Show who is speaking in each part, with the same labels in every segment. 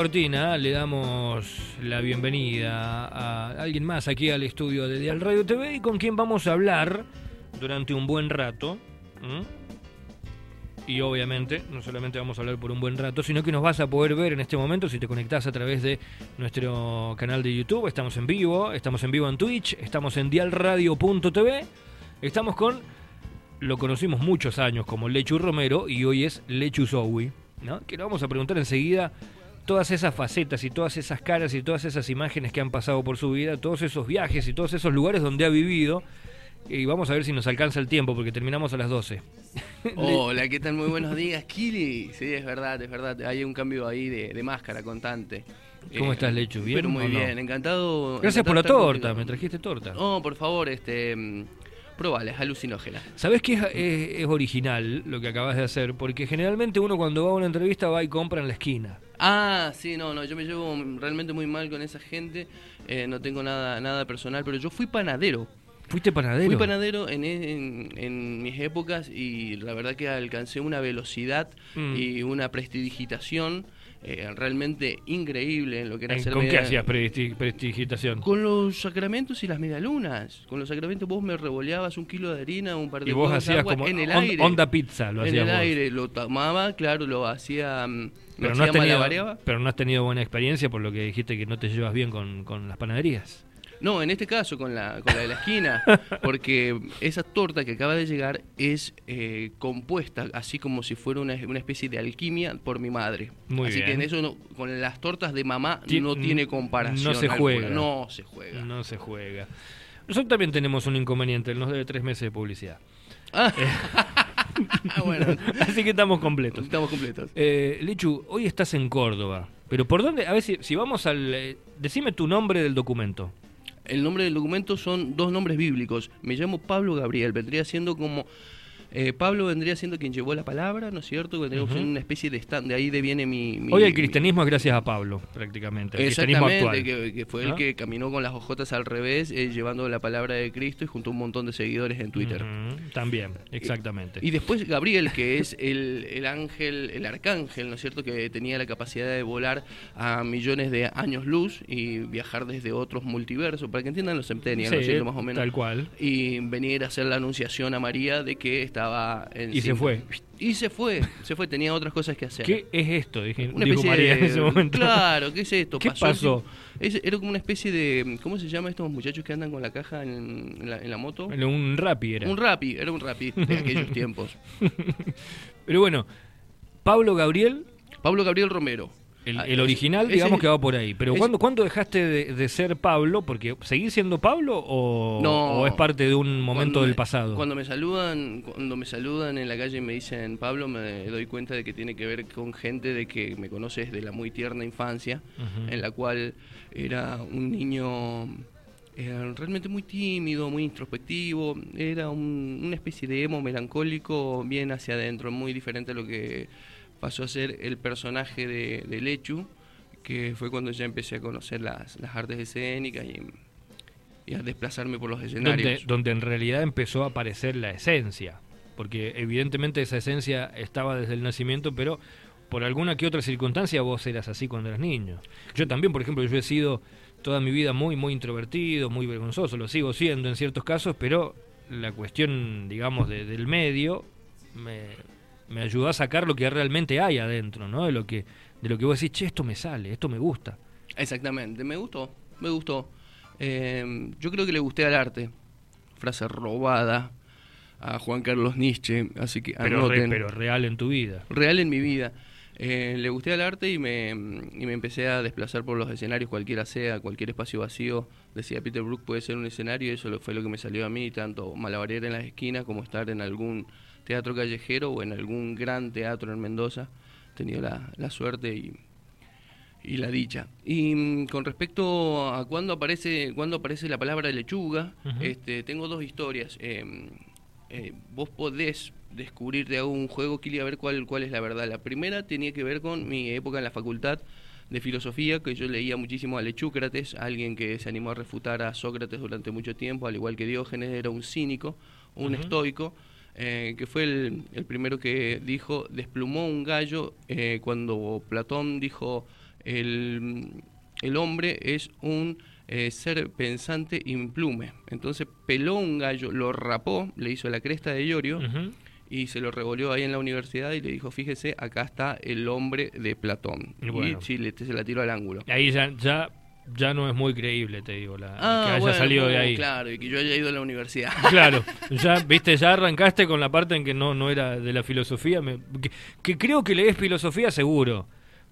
Speaker 1: Cortina, le damos la bienvenida a alguien más aquí al estudio de Dial Radio TV y con quien vamos a hablar durante un buen rato. Y obviamente, no solamente vamos a hablar por un buen rato, sino que nos vas a poder ver en este momento si te conectás a través de nuestro canal de YouTube. Estamos en vivo, estamos en vivo en Twitch, estamos en dialradio.tv. Estamos con, lo conocimos muchos años como Lechu Romero y hoy es Lechu Zoui, ¿no? Que le vamos a preguntar enseguida todas esas facetas y todas esas caras y todas esas imágenes que han pasado por su vida, todos esos viajes y todos esos lugares donde ha vivido. Y vamos a ver si nos alcanza el tiempo, porque terminamos a las 12.
Speaker 2: Hola, ¿qué tal? Muy buenos días, Kili. Sí, es verdad, es verdad. Hay un cambio ahí de, de máscara constante.
Speaker 1: ¿Cómo
Speaker 2: Eh,
Speaker 1: estás, Lechu? ¿Bien
Speaker 2: Pero muy
Speaker 1: no?
Speaker 2: bien, encantado.
Speaker 1: Gracias por la torta, me trajiste torta.
Speaker 2: Oh, por favor, este. Probala, es alucinógena.
Speaker 1: ¿Sabés que es, es- es original lo que acabas de hacer? Porque generalmente uno cuando va a una entrevista va y compra en la esquina.
Speaker 2: Ah, sí, no, no, yo me llevo realmente muy mal con esa gente. eh, no tengo nada, nada personal, pero yo fui panadero.
Speaker 1: ¿Fuiste panadero?
Speaker 2: Fui panadero en, en- en mis épocas y la verdad que alcancé una velocidad
Speaker 1: Mm.
Speaker 2: y una prestidigitación eh, realmente increíble en lo que era
Speaker 1: ¿En-
Speaker 2: hacer
Speaker 1: ¿Con qué hacías presti- prestigitación?
Speaker 2: Con los sacramentos y las medialunas. Con los sacramentos vos me revoleabas un kilo de harina, un par de
Speaker 1: Y vos
Speaker 2: de
Speaker 1: hacías
Speaker 2: agua
Speaker 1: como
Speaker 2: en el
Speaker 1: on-
Speaker 2: aire.
Speaker 1: onda pizza, lo
Speaker 2: en
Speaker 1: hacías
Speaker 2: el
Speaker 1: vos.
Speaker 2: aire, lo tomaba, claro, lo hacía, mm,
Speaker 1: Pero no, has tenido, pero no has tenido buena experiencia por lo que dijiste que no te llevas bien con, con las panaderías.
Speaker 2: No, en este caso con la, con la de la esquina, porque esa torta que acaba de llegar es eh, compuesta, así como si fuera una, una especie de alquimia por mi madre.
Speaker 1: Muy
Speaker 2: así
Speaker 1: bien.
Speaker 2: que en eso no- con las tortas de mamá
Speaker 1: Ti-
Speaker 2: no tiene comparación.
Speaker 1: no se
Speaker 2: alguna.
Speaker 1: juega.
Speaker 2: No se juega.
Speaker 1: No se juega. Nosotros también tenemos un inconveniente, él nos debe tres meses de publicidad.
Speaker 2: Ah, bueno,
Speaker 1: Así que estamos completos.
Speaker 2: estamos completos.
Speaker 1: Eh, Lichu, hoy estás en Córdoba. Pero ¿por dónde? A ver si, si vamos al... eh, decime tu nombre del documento.
Speaker 2: El nombre del documento son dos nombres bíblicos. Me llamo Pablo Gabriel. Vendría siendo como. Eh, Pablo vendría siendo quien llevó la palabra, ¿no es cierto?
Speaker 1: Ujú.
Speaker 2: siendo una especie de stand. De ahí deviene mi. mi-
Speaker 1: Hoy el
Speaker 2: mi-
Speaker 1: cristianismo es gracias a Pablo, prácticamente. El cristianismo actual.
Speaker 2: que, que fue el que caminó con las ojotas al revés, eh, llevando la palabra de Cristo y junto a un montón de seguidores en Twitter.
Speaker 1: También, exactamente.
Speaker 2: Y después Gabriel, que es el, el ángel, el arcángel, ¿no es cierto? Que tenía la capacidad de volar a millones de años luz y viajar desde otros multiversos, para que entiendan los centenials, ¿no es cierto? Más o menos.
Speaker 1: tal cual.
Speaker 2: Y venir a hacer la anunciación a María de que estaba en
Speaker 1: Y se fue.
Speaker 2: Y se fue, se fue, tenía otras cosas que hacer.
Speaker 1: ¿Qué es esto? Dije,
Speaker 2: Una
Speaker 1: dijo María
Speaker 2: de-
Speaker 1: en ese momento.
Speaker 2: Claro, ¿qué es esto?
Speaker 1: ¿Qué pasó?
Speaker 2: Es- era como una especie de. ¿Cómo se llama estos muchachos que andan con la caja en, en la, en la moto?
Speaker 1: Un rapi era.
Speaker 2: Un rapi, era un rapi de aquellos tiempos.
Speaker 1: Pero bueno, Pablo Gabriel,
Speaker 2: Pablo Gabriel Romero.
Speaker 1: El,
Speaker 2: Ah,
Speaker 1: el original, digamos que va por ahí. Pero
Speaker 2: ese-
Speaker 1: ¿cuándo, ¿cuándo dejaste de, de ser Pablo? Porque ¿seguís siendo Pablo o,
Speaker 2: No.
Speaker 1: o es parte de un momento del
Speaker 2: me-
Speaker 1: pasado?
Speaker 2: Cuando me saludan, cuando me saludan en la calle y me dicen Pablo, me doy cuenta de que tiene que ver con gente de que me conoce desde la muy tierna infancia, en la cual era un niño eh, realmente muy tímido, muy introspectivo, era un- una especie de emo melancólico bien hacia adentro, muy diferente a lo que pasó a ser el personaje de, Lechu, que fue cuando ya empecé a conocer las, las artes escénicas y, y a desplazarme por los escenarios.
Speaker 1: donde, donde en realidad empezó a aparecer la esencia. Porque evidentemente esa esencia estaba desde el nacimiento, pero por alguna que otra circunstancia vos eras así cuando eras niño. Yo también, por ejemplo, yo he sido toda mi vida muy, muy introvertido, muy vergonzoso, lo sigo siendo en ciertos casos, pero la cuestión, digamos, de- del medio me, me ayudó a sacar lo que realmente hay adentro, ¿no? De lo que, de lo que vos decís, che, esto me sale, esto me gusta.
Speaker 2: Exactamente, me gustó, me gustó. Eh, yo creo que le gusté al arte. Frase robada a Juan Carlos Nietzsche, así que
Speaker 1: Pero, re- pero real en tu vida.
Speaker 2: Real en mi vida. Eh, le gusté al arte y me, y me empecé a desplazar por los escenarios, cualquiera sea, cualquier espacio vacío. Decía Peter Brook puede ser un escenario y eso lo- fue lo que me salió a mí, tanto malabarera en las esquinas como estar en algún teatro callejero o en algún gran teatro en Mendoza. He tenido la, la suerte y, y la dicha. Y mm, con respecto a cuándo aparece, cuándo aparece la palabra lechuga, este, tengo dos historias. Eh, eh, vos podés descubrir de algún juego, Kili, a ver cuál, cuál es la verdad. La primera tenía que ver con mi época en la facultad de filosofía, que yo leía muchísimo a Lechúcrates, alguien que se animó a refutar a Sócrates durante mucho tiempo, al igual que Diógenes era un cínico, un estoico, eh, que fue el, el primero que dijo, desplumó un gallo eh, cuando Platón dijo, el, el hombre es un eh, ser pensante implume. Entonces peló un gallo, lo rapó, le hizo la cresta de Iorio
Speaker 1: Ujú.
Speaker 2: y se lo revolvió ahí en la universidad y le dijo, fíjese, acá está el hombre de Platón.
Speaker 1: Y bueno.
Speaker 2: Y sí, le, se la tiró al ángulo.
Speaker 1: Ahí ya, ya, ya no es muy creíble, te digo, la,
Speaker 2: Ah,
Speaker 1: que haya
Speaker 2: bueno,
Speaker 1: salido de ahí.
Speaker 2: Claro, y que yo haya ido a la universidad.
Speaker 1: Claro, ya, viste, ya arrancaste con la parte en que no, no era de la filosofía, me- que, que creo que lees filosofía seguro,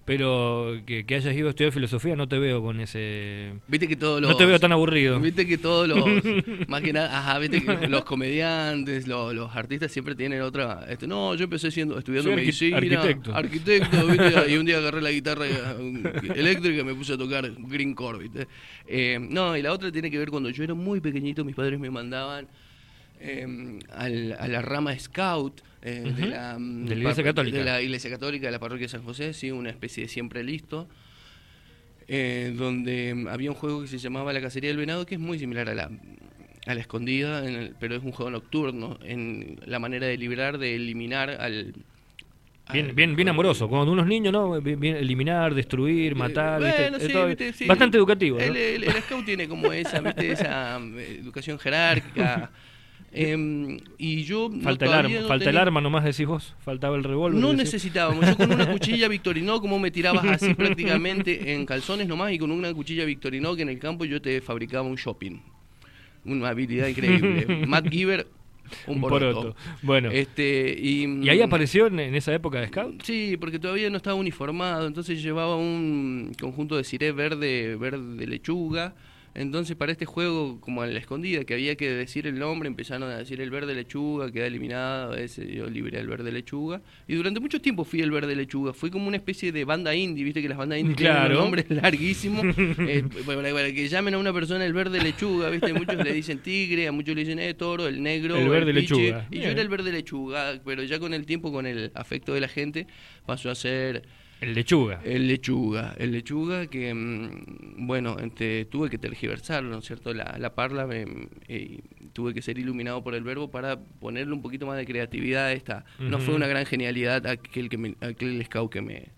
Speaker 1: pero que, que hayas ido a estudiar filosofía no te veo con ese...
Speaker 2: Viste que todos los...
Speaker 1: No te veo tan aburrido.
Speaker 2: Viste que todos los... más que nada, ajá, viste que los comediantes, los, los artistas siempre tienen otra... Este, no, yo empecé siendo, estudiando
Speaker 1: Soy
Speaker 2: medicina.
Speaker 1: arquitecto.
Speaker 2: arquitecto, ¿viste? y un día agarré la guitarra eh, eléctrica y me puse a tocar Green Core, ¿viste? Eh, no, y la otra tiene que ver cuando yo era muy pequeñito, mis padres me mandaban eh, al- a la rama Scout eh, de,
Speaker 1: Ujú.
Speaker 2: la, mm,
Speaker 1: De la Iglesia
Speaker 2: par-
Speaker 1: Católica.
Speaker 2: de la Iglesia Católica de la Parroquia de San José, sí, una especie de siempre listo eh, donde mm, había un juego que se llamaba La Cacería del Venado, que es muy similar a la, a la escondida, en el- pero es un juego nocturno, en la manera de librar, de eliminar al...
Speaker 1: Bien, bien, bien amoroso, cuando unos niños, ¿no? Bien, bien eliminar, destruir, matar, ¿viste?
Speaker 2: Bueno,
Speaker 1: Es
Speaker 2: sí,
Speaker 1: todo-
Speaker 2: viste, sí.
Speaker 1: bastante educativo, ¿no?
Speaker 2: El, el- el scout tiene como esa, ¿viste? esa eh, educación jerárquica. Em, y yo no-
Speaker 1: Falta el arma,
Speaker 2: no
Speaker 1: falta el
Speaker 2: tenía-
Speaker 1: arma nomás decís vos, faltaba el revólver.
Speaker 2: No necesitábamos. Yo con una cuchilla Victorino, como me tirabas así prácticamente en calzones nomás, y con una cuchilla Victorino que en el campo yo te fabricaba un shopping. Una habilidad increíble. Matt Giver, un,
Speaker 1: Un
Speaker 2: poroto.
Speaker 1: poroto. Bueno,
Speaker 2: Este, y,
Speaker 1: ¿y ahí apareció en, en esa época de Scout?
Speaker 2: Sí, porque todavía no estaba uniformado, entonces llevaba un conjunto de ciré verde, verde lechuga. Entonces para este juego, como en la escondida, que había que decir el nombre, empezaron a decir el verde lechuga, queda eliminado, ese, yo libré el verde lechuga. Y durante mucho tiempo fui el verde lechuga, fui como una especie de banda indie, viste que las bandas indie
Speaker 1: Claro.
Speaker 2: tienen un nombre larguísimo. Eh, para, para que llamen a una persona el verde lechuga, viste, muchos le dicen tigre, a muchos le dicen eh, toro, el negro,
Speaker 1: El verde
Speaker 2: piche,
Speaker 1: lechuga.
Speaker 2: Y yo era el verde lechuga, pero ya con el tiempo, con el afecto de la gente, pasó a ser
Speaker 1: El lechuga.
Speaker 2: el lechuga. El lechuga que, mm, bueno, este, tuve que tergiversarlo, ¿no es cierto? La, la parla, me, eh, tuve que ser iluminado por el verbo para ponerle un poquito más de creatividad a esta. No fue una gran genialidad aquel, que me, aquel scout que me...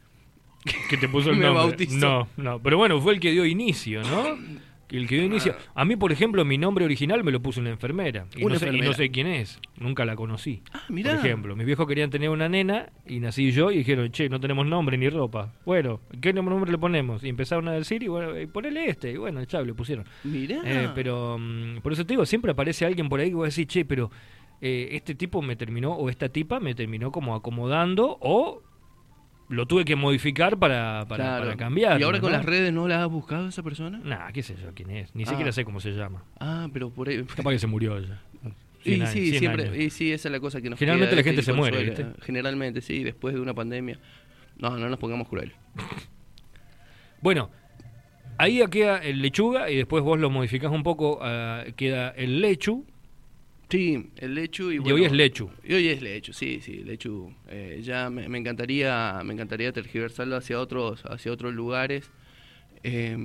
Speaker 1: que te puso el
Speaker 2: Me
Speaker 1: nombre.
Speaker 2: bautizó.
Speaker 1: No, no, pero bueno, fue el que dio inicio, ¿no? El que dio inicio. A mí, por ejemplo, mi nombre original me lo puso una enfermera. Y,
Speaker 2: Una
Speaker 1: no, sé, y no
Speaker 2: enfermera.
Speaker 1: sé quién es. Nunca la conocí.
Speaker 2: Ah, mirá.
Speaker 1: Por ejemplo, mis viejos querían tener una nena y nací yo y dijeron, che, no tenemos nombre ni ropa. Bueno, ¿qué nombre le ponemos? Y empezaron a decir, y bueno, y ponele este. Y bueno, chao, le pusieron.
Speaker 2: Mirá.
Speaker 1: Eh, pero mm, por eso te digo, siempre aparece alguien por ahí que va a decir, che, pero eh, este tipo me terminó, o esta tipa me terminó como acomodando, o lo tuve que modificar para, para,
Speaker 2: Claro.
Speaker 1: para cambiar.
Speaker 2: ¿Y ahora con las redes no la has buscado esa persona?
Speaker 1: Nah, qué sé yo quién es, ni
Speaker 2: Ah.
Speaker 1: siquiera sé cómo se llama.
Speaker 2: Ah, pero por ahí...
Speaker 1: Capaz que se murió ya.
Speaker 2: Y
Speaker 1: 100 años,
Speaker 2: sí,
Speaker 1: 100
Speaker 2: siempre,
Speaker 1: años.
Speaker 2: y sí, esa es la cosa que nos
Speaker 1: Generalmente
Speaker 2: queda,
Speaker 1: la gente se muere.
Speaker 2: Generalmente, sí, después de una pandemia. No, no nos pongamos crueles.
Speaker 1: Bueno, ahí queda el lechuga y después vos lo modificás un poco, ah, queda el lechu
Speaker 2: Sí, el lechu y,
Speaker 1: hoy es lechu.
Speaker 2: Y hoy es lechu, sí, sí, lechu. Eh, ya me, me encantaría, me encantaría tergiversarlo hacia otros, hacia otros lugares. Eh,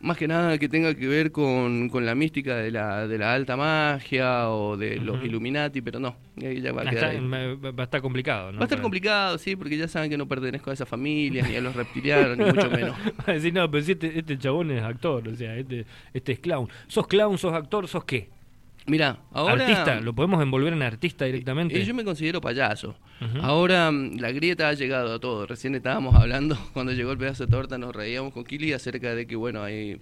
Speaker 2: más que nada que tenga que ver con, con la mística de la, de la alta magia o de los. Illuminati, pero no, ahí ya va a quedar
Speaker 1: está-
Speaker 2: ahí.
Speaker 1: va a estar complicado, ¿no?
Speaker 2: Va a estar complicado, sí, porque ya saben que no pertenezco a esa familia, ni a los reptilianos, ni mucho menos.
Speaker 1: Va a decir, no, pero si este, este chabón es actor, o sea, este, este es clown. ¿Sos clown, sos actor, sos qué?
Speaker 2: Mira, ahora...
Speaker 1: ¿Artista? ¿Lo podemos envolver en artista directamente?
Speaker 2: Eh, yo me considero payaso. Ahora mm, la grieta ha llegado a todo. Recién estábamos hablando, cuando llegó el pedazo de torta, nos reíamos con Kili acerca de que, bueno, hay,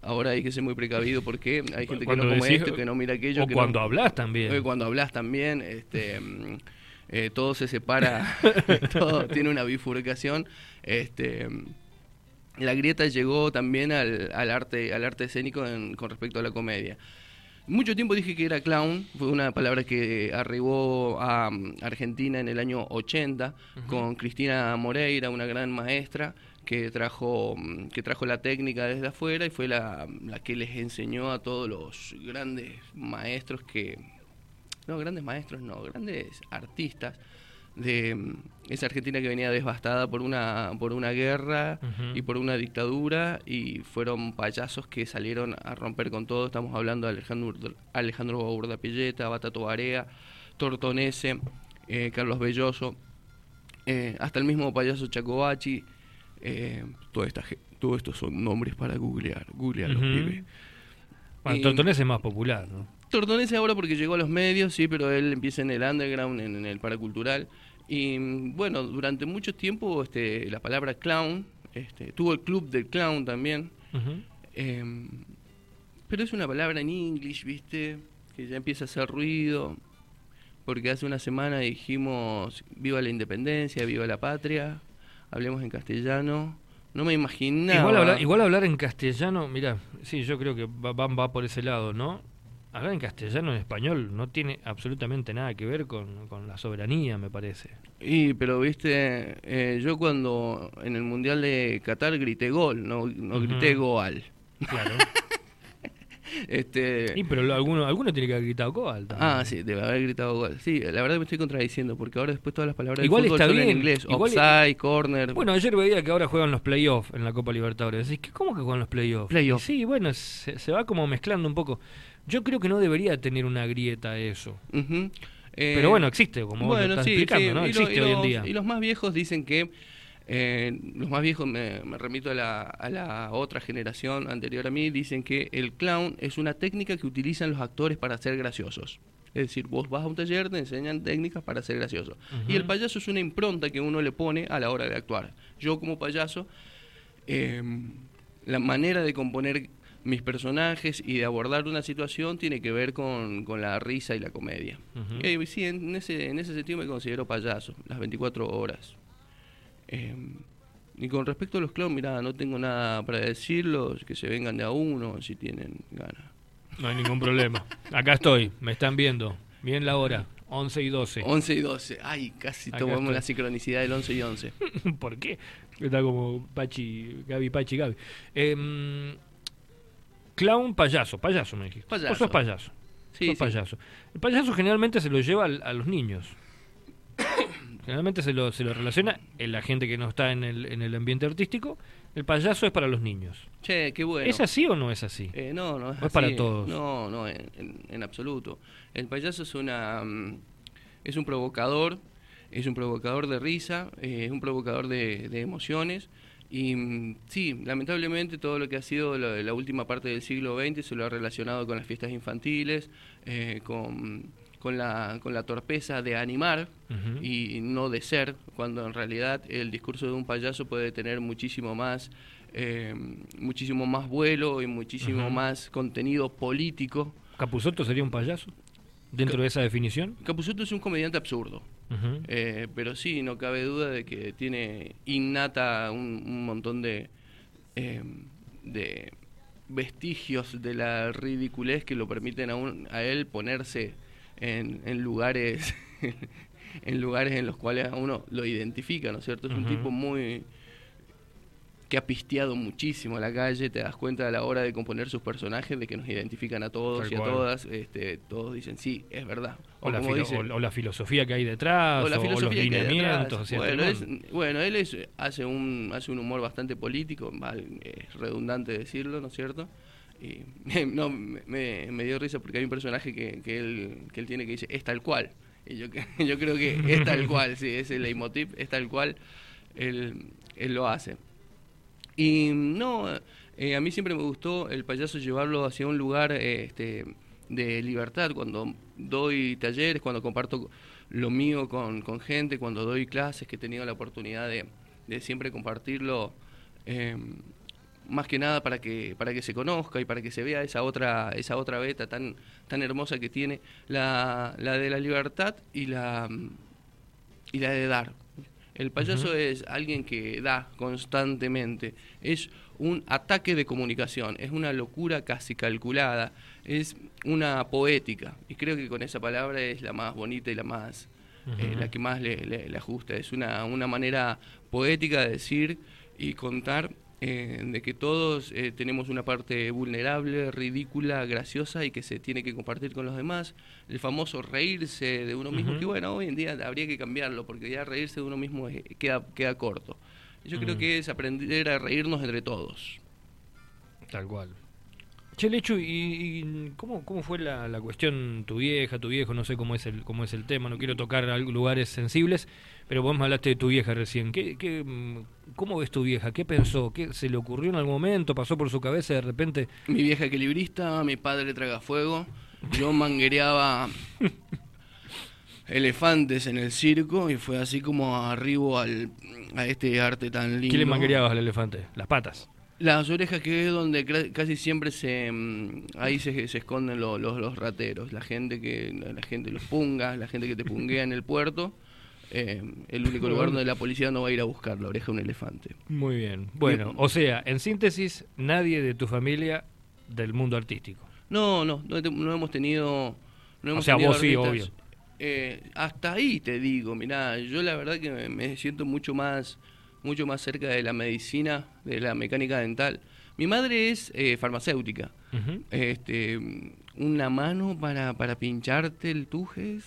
Speaker 2: ahora hay que ser muy precavido porque hay gente que no come
Speaker 1: decís-
Speaker 2: esto, que no mira aquello.
Speaker 1: o
Speaker 2: que
Speaker 1: cuando
Speaker 2: no-
Speaker 1: hablas también.
Speaker 2: Eh, Cuando hablas también, este, mm, eh, todo se separa, todo tiene una bifurcación. Este, mm, la grieta llegó también al, al arte, al arte escénico en- con respecto a la comedia. Mucho tiempo dije que era clown, fue una palabra que arribó a mm, Argentina en el año 80 con Cristina Moreira, una gran maestra que trajo mm, que trajo la técnica desde afuera y fue la, la que les enseñó a todos los grandes maestros que no grandes maestros, no, grandes artistas de mm, esa Argentina que venía devastada por una por una guerra y por una dictadura y fueron payasos que salieron a romper con todo. Estamos hablando de Alejandro Alejandro Burdapilleta, Batato Barea, Tortonese, eh, Carlos Belloso, eh, hasta el mismo payaso Chacobachi. Eh, toda esta, todo estos son nombres para googlear. Googlear los pibes.
Speaker 1: Bueno, Tortonés es más popular, ¿no?
Speaker 2: Tortonese ahora porque llegó a los medios, sí, pero él empieza en el underground, en, en el paracultural. Y mm, bueno, durante mucho tiempo este, la palabra clown, este, tuvo el club del clown también. Em, pero es una palabra en inglés, ¿viste? Que ya empieza a hacer ruido. Porque hace una semana dijimos, viva la independencia, viva la patria, hablemos en castellano. No me imaginaba...
Speaker 1: Igual, hablar, igual hablar en castellano, mira, sí, yo creo que va, va, va por ese lado, ¿no? Hablar en castellano en español no tiene absolutamente nada que ver con, con la soberanía, me parece.
Speaker 2: Y, pero viste, eh, yo cuando en el Mundial de Qatar grité gol, no, no
Speaker 1: Ujú.
Speaker 2: grité goal.
Speaker 1: Claro.
Speaker 2: Este,
Speaker 1: y pero lo- alguno, alguno tiene que haber gritado Coal también.
Speaker 2: ah, sí, debe haber gritado gol. Sí, la verdad me estoy contradiciendo porque ahora después todas las palabras
Speaker 1: Igual
Speaker 2: fútbol
Speaker 1: está
Speaker 2: son
Speaker 1: bien,
Speaker 2: en inglés.
Speaker 1: igual-
Speaker 2: Offside, corner.
Speaker 1: Bueno, ayer veía que ahora juegan los playoffs en la Copa Libertadores. Decís, ¿qué- ¿cómo que juegan los playoffs?
Speaker 2: Playoff.
Speaker 1: Sí, bueno, se, se va como mezclando un poco. Yo creo que no debería tener una grieta eso.
Speaker 2: Eh,
Speaker 1: Pero bueno, existe, como vos lo estás
Speaker 2: sí,
Speaker 1: explicando,
Speaker 2: sí,
Speaker 1: ¿no?
Speaker 2: lo-
Speaker 1: Existe hoy en día.
Speaker 2: Y los más viejos dicen que, eh, los más viejos, me, me remito a la, a la otra generación anterior a mí, dicen que el clown es una técnica que utilizan los actores para ser graciosos. Es decir, vos vas a un taller, te enseñan técnicas para ser gracioso. Y el payaso es una impronta que uno le pone a la hora de actuar. Yo como payaso, eh, la manera de componer mis personajes y de abordar una situación tiene que ver con, con la risa y la comedia. Eh, sí, en ese, en ese sentido me considero payaso, las 24 horas. Eh, y con respecto a los clowns, mirá, no tengo nada para decirlos, que se vengan de a uno si tienen ganas.
Speaker 1: No hay ningún problema. Acá estoy, me están viendo. Bien la hora, 11 y 12.
Speaker 2: 11 y 12, ay, casi
Speaker 1: Acá
Speaker 2: tomamos
Speaker 1: estoy.
Speaker 2: la sincronicidad del 11 y 11.
Speaker 1: ¿Por qué? Está como Pachi, Gaby, Pachi, Gaby. Em, clown, payaso. Payaso me dijiste.
Speaker 2: Payaso.
Speaker 1: Vos sos payaso.
Speaker 2: Sí,
Speaker 1: sos
Speaker 2: sí.
Speaker 1: payaso. El payaso generalmente se lo lleva al- a los niños. Generalmente se lo, se lo relaciona en la gente que no está en el, en el ambiente artístico. El payaso es para los niños.
Speaker 2: Che, qué bueno.
Speaker 1: ¿Es así o no es así?
Speaker 2: Eh, no, no es,
Speaker 1: ¿O es para
Speaker 2: así.
Speaker 1: todos?
Speaker 2: No, no, en, en- en absoluto. El payaso es una mm, es un provocador, es un provocador de risa, eh, es un provocador de, de emociones. Y mm, sí, lamentablemente todo lo que ha sido la, la última parte del siglo XX se lo ha relacionado con las fiestas infantiles, eh, con, con, la, con la torpeza de animar y no de ser, cuando en realidad el discurso de un payaso puede tener muchísimo más, eh, muchísimo más vuelo y muchísimo más contenido político.
Speaker 1: ¿Capuzoto sería un payaso? ¿Dentro de esa definición?
Speaker 2: Capusotto es un comediante absurdo, Eh, pero sí, no cabe duda de que tiene innata un, un montón de, eh, de vestigios de la ridiculez que lo permiten a, un- a él ponerse en, en lugares en lugares en los cuales a uno lo identifica, ¿no es cierto? Es un tipo muy que ha pisteado muchísimo a la calle, te das cuenta a la hora de componer sus personajes de que nos identifican a todos
Speaker 1: Tal
Speaker 2: y a
Speaker 1: cual.
Speaker 2: todas, este, todos dicen sí, es verdad.
Speaker 1: O, la o- o filosofía que hay detrás,
Speaker 2: o la
Speaker 1: los lineamientos.
Speaker 2: bueno,
Speaker 1: todo.
Speaker 2: es- bueno, él es, hace un hace un humor bastante político, es redundante decirlo, ¿no es cierto? Y no, me, me dio risa porque hay un personaje que, que, él, que él tiene que dice, es tal cual. Y yo, yo creo que es tal cual, sí, ese leitmotiv, es tal cual, él, él lo hace. Y no, eh, a mí siempre me gustó el payaso llevarlo hacia un lugar este, de libertad. Cuando doy talleres, cuando comparto lo mío con, con gente, cuando doy clases, que he tenido la oportunidad de, de siempre compartirlo, eh, más que nada para que, para que se conozca y para que se vea esa otra, esa otra beta tan, tan hermosa que tiene, la, la de la libertad y la, y la de dar. El payaso es alguien que da constantemente, es un ataque de comunicación, es una locura casi calculada, es una poética, y creo que con esa palabra es la más bonita y la más eh, la que más le, le- le ajusta, es una, una manera poética de decir y contar eh, de que todos eh, tenemos una parte vulnerable, ridícula, graciosa y que se tiene que compartir con los demás. El famoso reírse de uno mismo, que bueno, hoy en día habría que cambiarlo porque ya reírse de uno mismo es- queda, queda corto. Yo creo
Speaker 1: Mm.
Speaker 2: que es aprender a reírnos entre todos.
Speaker 1: Tal cual. Che, Lechu, ¿y, y cómo, cómo fue la, la cuestión tu vieja, tu viejo? No sé cómo es el cómo es el tema, no quiero tocar lugares sensibles, pero vos me hablaste de tu vieja recién. ¿Qué, qué, mm, ¿Cómo ves tu vieja? ¿Qué pensó? ¿Qué se le ocurrió en algún momento? ¿Pasó por su cabeza de repente?
Speaker 2: Mi vieja equilibrista, mi padre traga fuego, yo manguereaba elefantes en el circo y fue así como arribo al, a este arte tan lindo.
Speaker 1: ¿Qué le manguereabas al elefante? Las patas.
Speaker 2: Las orejas que es donde casi siempre se mm, ahí se, se esconden lo- los, los rateros, la gente que la gente los punga, la gente que te punguea en el puerto. eh, el único lugar donde la policía no va a ir a buscar la oreja de un elefante.
Speaker 1: Muy bien. Bueno, o sea, en síntesis, nadie de tu familia del mundo artístico.
Speaker 2: No, no, no, he- no hemos tenido. No hemos
Speaker 1: sea,
Speaker 2: tenido
Speaker 1: vos sí, obvio.
Speaker 2: Eh, hasta ahí te digo, mirá, yo la verdad que me siento mucho más, mucho más cerca de la medicina, de la mecánica dental. Mi madre es eh, farmacéutica. Este, una mano para, para pincharte el tujes.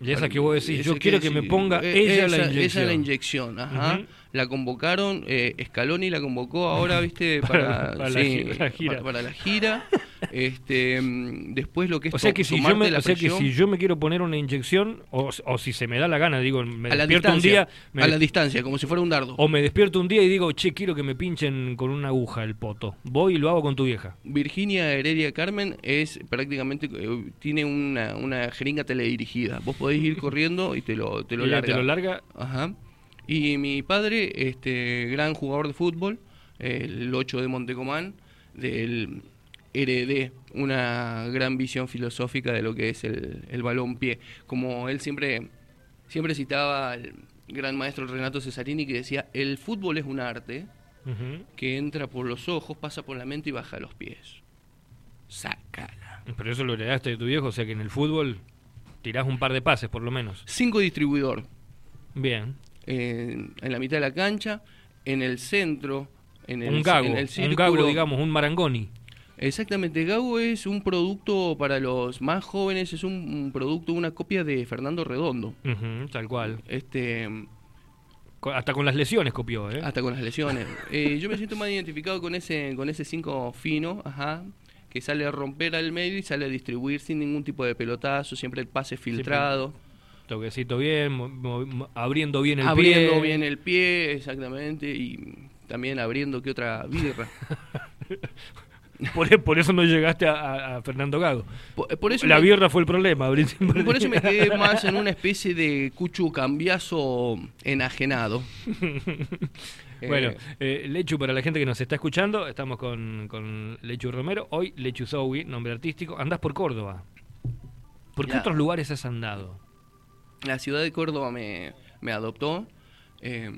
Speaker 1: Y esa
Speaker 2: Para-
Speaker 1: que vos decís, yo quiero que me ponga
Speaker 2: eh,
Speaker 1: ella
Speaker 2: esa,
Speaker 1: la inyección.
Speaker 2: Esa es la inyección, ajá. La convocaron, eh, Scaloni la convocó ahora, viste, para,
Speaker 1: Para la
Speaker 2: sí,
Speaker 1: para la gira.
Speaker 2: para- para la gira. Este, mm, después lo que es
Speaker 1: O sea que si yo me,
Speaker 2: la
Speaker 1: o sea que si yo me quiero poner una inyección o, o si se me da la gana, digo, me
Speaker 2: a la
Speaker 1: despierto un
Speaker 2: distancia,
Speaker 1: día, me
Speaker 2: a la distancia, como si fuera un dardo.
Speaker 1: o me despierto un día y digo, "Che, quiero que me pinchen con una aguja el poto." Voy y lo hago con tu vieja.
Speaker 2: Virginia Heredia Carmen es prácticamente eh, tiene una, una jeringa teledirigida. Vos podés ir corriendo y te lo te lo
Speaker 1: Y
Speaker 2: larga.
Speaker 1: te lo larga.
Speaker 2: Ajá. Y mi padre, este gran jugador de fútbol, el 8 de Montecomán, del heredé una gran visión filosófica de lo que es el, el balón pie. Como él siempre, siempre citaba al gran maestro Renato Cesarini que decía, el fútbol es un arte que entra por los ojos, pasa por la mente y baja a los pies. Sácala.
Speaker 1: Pero eso lo heredaste de tu viejo, o sea que en el fútbol tirás un par de pases por lo menos.
Speaker 2: Cinco distribuidor.
Speaker 1: Bien.
Speaker 2: En, en la mitad de la cancha, en el centro, en el,
Speaker 1: un gago,
Speaker 2: en el
Speaker 1: un gago, digamos, un marangoni.
Speaker 2: Exactamente, Gago es un producto para los más jóvenes, es un, un producto, una copia de Fernando Redondo.
Speaker 1: Tal cual.
Speaker 2: Este,
Speaker 1: Hasta con las lesiones copió, ¿eh?
Speaker 2: hasta con las lesiones. Eh, yo me siento más identificado con ese, con ese 5 fino, ajá, que sale a romper al medio y sale a distribuir sin ningún tipo de pelotazo, siempre el pase filtrado,
Speaker 1: Toquecito bien, abriendo bien el
Speaker 2: abriendo
Speaker 1: pie.
Speaker 2: bien el pie, exactamente, y también abriendo que otra birra.
Speaker 1: Por, e- por eso no llegaste a, a- a Fernando Gago.
Speaker 2: Por, por eso
Speaker 1: la
Speaker 2: me-
Speaker 1: birra fue el problema.
Speaker 2: Por eso me quedé más en una especie de cuchu cambiazo enajenado.
Speaker 1: Bueno,
Speaker 2: Eh,
Speaker 1: eh, Lechu, para la gente que nos está escuchando, estamos con, con Lechu Romero. Hoy Lechu Zoui, nombre artístico. Andás por Córdoba. ¿Por qué otros lugares has andado?
Speaker 2: la ciudad de Córdoba me, me adoptó. Eh,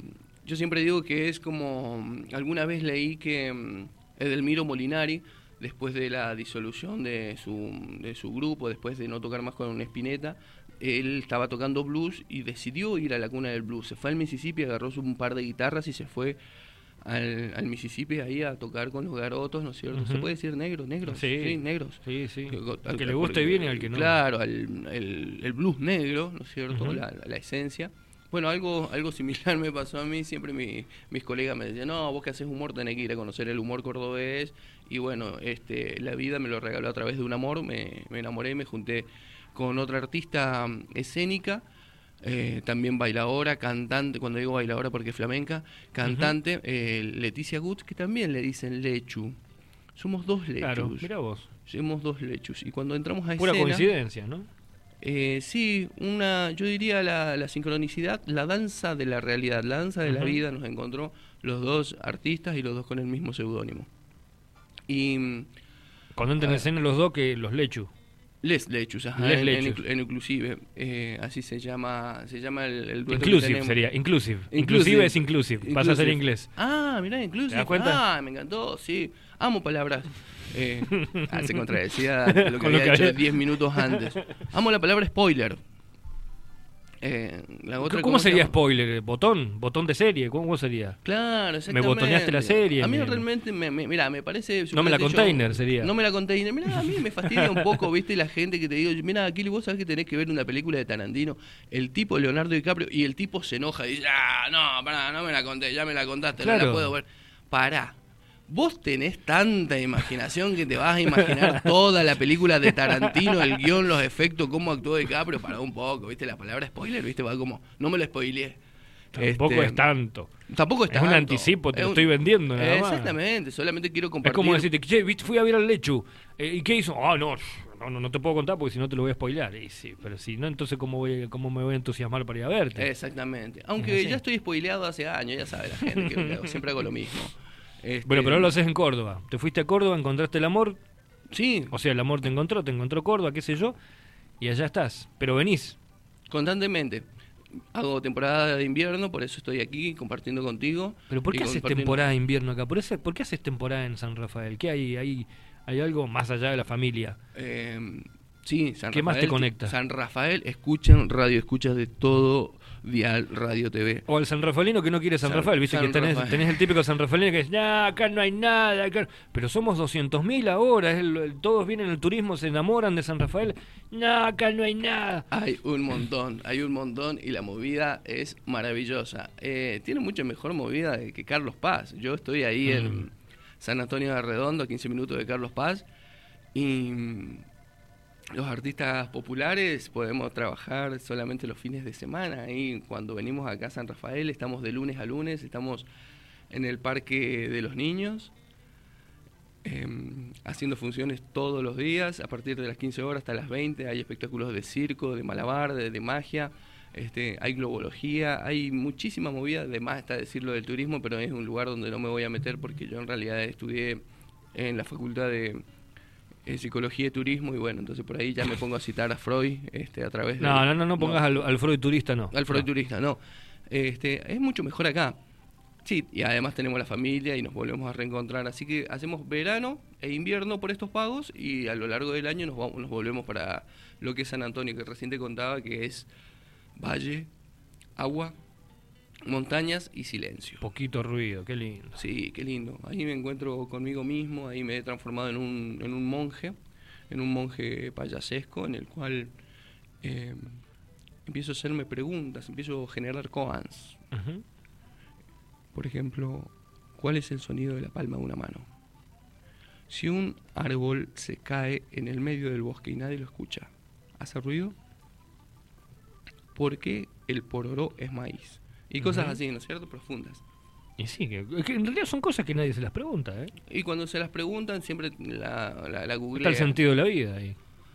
Speaker 2: yo siempre digo que es como, alguna vez leí que mm, Edelmiro Molinari, después de la disolución de su, de su grupo, después de no tocar más con Spinetta, él estaba tocando blues y decidió ir a la cuna del blues. Se fue al Mississippi, agarró un par de guitarras y se fue al, al Mississippi ahí a tocar con los garotos, ¿no es cierto? ¿Se puede decir negros? ¿Negros?
Speaker 1: Sí.
Speaker 2: negros.
Speaker 1: Sí, sí. Al
Speaker 2: al-
Speaker 1: que le guste bien y al que no.
Speaker 2: Claro, al- el, el blues negro, ¿no es cierto? La, la esencia. Bueno, algo, algo similar me pasó a mí. Siempre mi- mis colegas me decían, no, vos que haces humor tenés que ir a conocer el humor cordobés. Y bueno, este, la vida me lo regaló a través de un amor. Me, me enamoré, me junté con otra artista mm, escénica. eh, también bailadora, cantante, cuando digo bailadora porque es flamenca, cantante, eh, Leticia Gut, que también le dicen Lechu. Somos dos Lechus.
Speaker 1: Claro, mira vos.
Speaker 2: Somos dos lechus. Y cuando entramos a
Speaker 1: Pura
Speaker 2: escena...
Speaker 1: coincidencia, ¿no?
Speaker 2: Eh, sí, una, yo diría la, la sincronicidad, la danza de la realidad, la danza de la vida nos encontró los dos artistas y los dos con el mismo seudónimo. Y
Speaker 1: Cuando entran en
Speaker 2: ver.
Speaker 1: escena los dos, que los Lechus.
Speaker 2: Les Lechus, ajá,
Speaker 1: Les
Speaker 2: en, en
Speaker 1: Lechus.
Speaker 2: inclu- en inclusive, eh, así se llama, se llama el, el dueto
Speaker 1: Inclusive sería, inclusive.
Speaker 2: Inclusive.
Speaker 1: Inclusive es inclusive, pasa a ser
Speaker 2: Inclusive.
Speaker 1: inglés.
Speaker 2: Ah, mirá, inclusive.
Speaker 1: ¿Te das cuenta?
Speaker 2: Ah, me encantó, sí. Amo palabras. Eh, ah, se contradecía lo que
Speaker 1: lo
Speaker 2: había
Speaker 1: que
Speaker 2: hecho
Speaker 1: había-
Speaker 2: 10 minutos antes. Amo la palabra spoiler. Eh, la otra,
Speaker 1: ¿Cómo,
Speaker 2: se
Speaker 1: sería spoiler? ¿Botón? ¿Botón de serie? ¿Cómo, sería?
Speaker 2: Claro, exactamente.
Speaker 1: botoneaste la serie,
Speaker 2: A mí
Speaker 1: me-
Speaker 2: realmente, me, me- mira, me parece...
Speaker 1: No me la
Speaker 2: yo-
Speaker 1: container sería.
Speaker 2: No me la container. Mira, a mí me fastidia un poco, viste, la gente que te digo, mira, Kili, vos sabés que tenés que ver una película de Tarantino, el tipo Leonardo DiCaprio, y el tipo se enoja y dice, ah, no, pará, no me la conté, ya me la contaste, no la puedo ver. Pará. Vos tenés tanta imaginación que te vas a imaginar toda la película de Tarantino, el guion, los efectos, cómo actuó DiCaprio, para un poco, ¿viste? La palabra spoiler, ¿viste? Va como, no me lo spoileé.
Speaker 1: Tampoco
Speaker 2: Este,
Speaker 1: es tanto.
Speaker 2: Tampoco es
Speaker 1: Es un
Speaker 2: tanto.
Speaker 1: anticipo, te
Speaker 2: Es
Speaker 1: lo
Speaker 2: un-
Speaker 1: estoy vendiendo nada más.
Speaker 2: Exactamente, solamente quiero
Speaker 1: Es
Speaker 2: compartir.
Speaker 1: como decirte, che, viste, fui a ver al Lechu. eh, ¿Y qué hizo? Ah, no, no, no, no te puedo contar porque si no te lo voy a spoilear. Y sí, pero si no, entonces ¿cómo, voy, cómo me voy a entusiasmar para ir a verte?
Speaker 2: Exactamente.
Speaker 1: Es
Speaker 2: Aunque ya estoy spoileado hace años, ya sabe la gente que, lo que hago, siempre hago lo mismo. Este,
Speaker 1: Bueno, pero ahora lo haces en Córdoba. Te fuiste a Córdoba, encontraste el amor.
Speaker 2: Sí,
Speaker 1: O sea, el amor te encontró, te encontró Córdoba, qué sé yo. Y allá estás. Pero venís.
Speaker 2: constantemente. Hago temporada de invierno, por eso estoy aquí compartiendo contigo.
Speaker 1: ¿Pero por qué haces temporada de invierno acá? ¿Por, ese- ¿Por qué haces temporada en San Rafael? ¿Qué hay? ¿Hay, hay algo más allá de la familia?
Speaker 2: Eh, sí, San
Speaker 1: ¿Qué más te
Speaker 2: Rafael-
Speaker 1: conecta?
Speaker 2: San Rafael, escuchan radio, escuchas de todo Dial Radio TV.
Speaker 1: O al San Rafaelino que no quiere San,
Speaker 2: San-
Speaker 1: Rafael, viste
Speaker 2: San
Speaker 1: que tenés,
Speaker 2: Rafael.
Speaker 1: tenés el típico San Rafaelino que dice, nah, acá no hay nada, acá-". pero somos 200.000 ahora, es el- el- todos vienen al turismo, se enamoran de San Rafael, no, acá no hay nada.
Speaker 2: Hay un montón, hay un montón y la movida es maravillosa. Eh, tiene mucha mejor movida que Carlos Paz. Yo estoy ahí
Speaker 1: Mm.
Speaker 2: en San Antonio de Redondo, a 15 minutos de Carlos Paz, y los artistas populares podemos trabajar solamente los fines de semana. Ahí cuando venimos acá a San Rafael estamos de lunes a lunes, estamos en el Parque de los Niños. em, haciendo funciones todos los días, a partir de las 15 horas hasta las 20, hay espectáculos de circo, de malabar, de, magia, este, hay globología, hay muchísima movida, de más está decirlo del turismo, pero es un lugar donde no me voy a meter porque yo en realidad estudié en la facultad de eh, psicología y turismo y bueno, entonces por ahí ya me pongo a citar a Freud este, a través de...
Speaker 1: No, no, no, no pongas al, al Freud turista, no.
Speaker 2: Al Freud
Speaker 1: No.
Speaker 2: turista, no. Este, es mucho mejor acá. Sí, y además tenemos la familia y nos volvemos a reencontrar. Así que hacemos verano e invierno por estos pagos y a lo largo del año nos, vamos, nos volvemos para lo que es San Antonio, que recién te contaba, que es valle, agua, montañas y silencio.
Speaker 1: Poquito ruido, qué lindo.
Speaker 2: Sí, qué lindo. Ahí me encuentro conmigo mismo, ahí me he transformado en un, en un monje, en un monje payasesco, en el cual eh, empiezo a hacerme preguntas, empiezo a generar koans. Por ejemplo, ¿cuál es el sonido de la palma de una mano? Si un árbol se cae en el medio del bosque y nadie lo escucha, ¿hace ruido? ¿Por qué el pororó es maíz? Y cosas así, ¿no es cierto? Profundas.
Speaker 1: Y sí, que, que en realidad son cosas que nadie se las pregunta, ¿eh?
Speaker 2: Y cuando se las preguntan, siempre la, la, la
Speaker 1: Está el
Speaker 2: googlean.
Speaker 1: sentido de la vida ahí.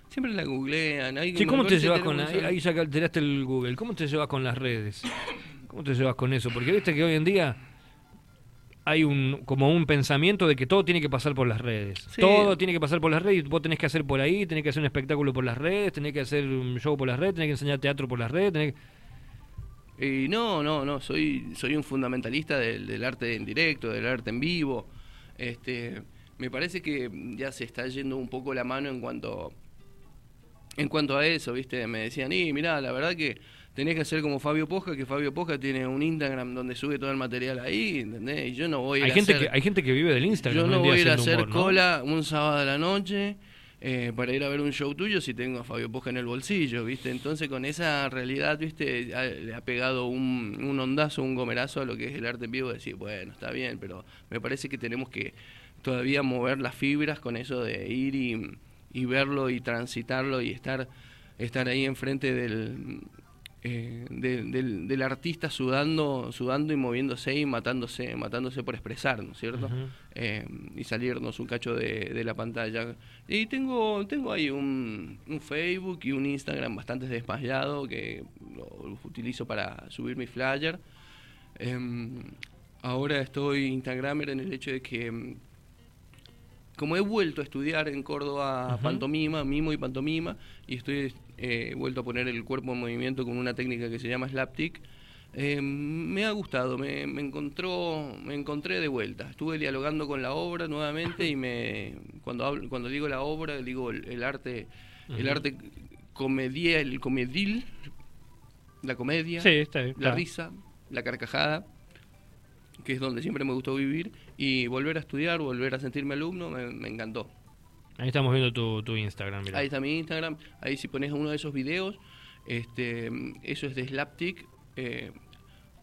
Speaker 2: Siempre la googlean. Ahí
Speaker 1: Sí, ¿cómo te llevas con ahí, ya alteraste el Google? ¿Cómo te llevas con las redes? ¿Cómo te llevas con eso? Porque viste que hoy en día hay un como un pensamiento de que todo tiene que pasar por las redes.
Speaker 2: Sí.
Speaker 1: Todo tiene que pasar por las redes y vos tenés que hacer por ahí, tenés que hacer un espectáculo por las redes, tenés que hacer un show por las redes, tenés que enseñar teatro por las redes, tenés que...
Speaker 2: Y no, no, no, soy, soy un fundamentalista del, del arte en directo, del arte en vivo. Este, me parece que ya se está yendo un poco la mano en cuanto, en cuanto a eso, ¿viste? Me decían, y mirá, la verdad que tenés que hacer como Fabio Poja, que Fabio Poja tiene un Instagram donde sube todo el material ahí, ¿entendés? Y yo no voy a ir
Speaker 1: Hay
Speaker 2: a
Speaker 1: gente,
Speaker 2: hacer-
Speaker 1: que, hay gente que vive del Instagram.
Speaker 2: yo no voy a ir a hacer
Speaker 1: humor, ¿no?
Speaker 2: cola un sábado de la noche eh, para ir a ver un show tuyo si tengo a Fabio Poja en el bolsillo, ¿viste? Entonces con esa realidad, ¿viste? Ha- le ha pegado un, un ondazo, un gomerazo a lo que es el arte en vivo, decir, bueno, está bien, pero me parece que tenemos que todavía mover las fibras con eso de ir y, y verlo y transitarlo y estar, estar ahí enfrente del, eh, de- del, del artista sudando, sudando y moviéndose y matándose, matándose por expresar, ¿no es cierto? Eh, y salirnos un cacho de, de la pantalla. Y tengo, tengo ahí un, un Facebook y un Instagram bastante desmayado que utilizo para subir mi flyer. Em, ahora estoy Instagramer en el hecho de que em, como he vuelto a estudiar en Córdoba pantomima, mimo y pantomima, y estoy eh, vuelto a poner el cuerpo en movimiento con una técnica que se llama slapstick, eh, me ha gustado, me, me encontró, me encontré de vuelta. Estuve dialogando con la obra nuevamente y me cuando hablo, cuando digo la obra digo el, el arte, el arte comedia, el comedil, la comedia,
Speaker 1: Sí, está bien.
Speaker 2: la
Speaker 1: claro.
Speaker 2: risa, la carcajada, que es donde siempre me gustó vivir, y volver a estudiar, volver a sentirme alumno, me, me encantó.
Speaker 1: Ahí estamos viendo tu, tu Instagram, mira.
Speaker 2: Ahí está mi Instagram, ahí si pones uno de esos videos, este, eso es de Slapstick, eh,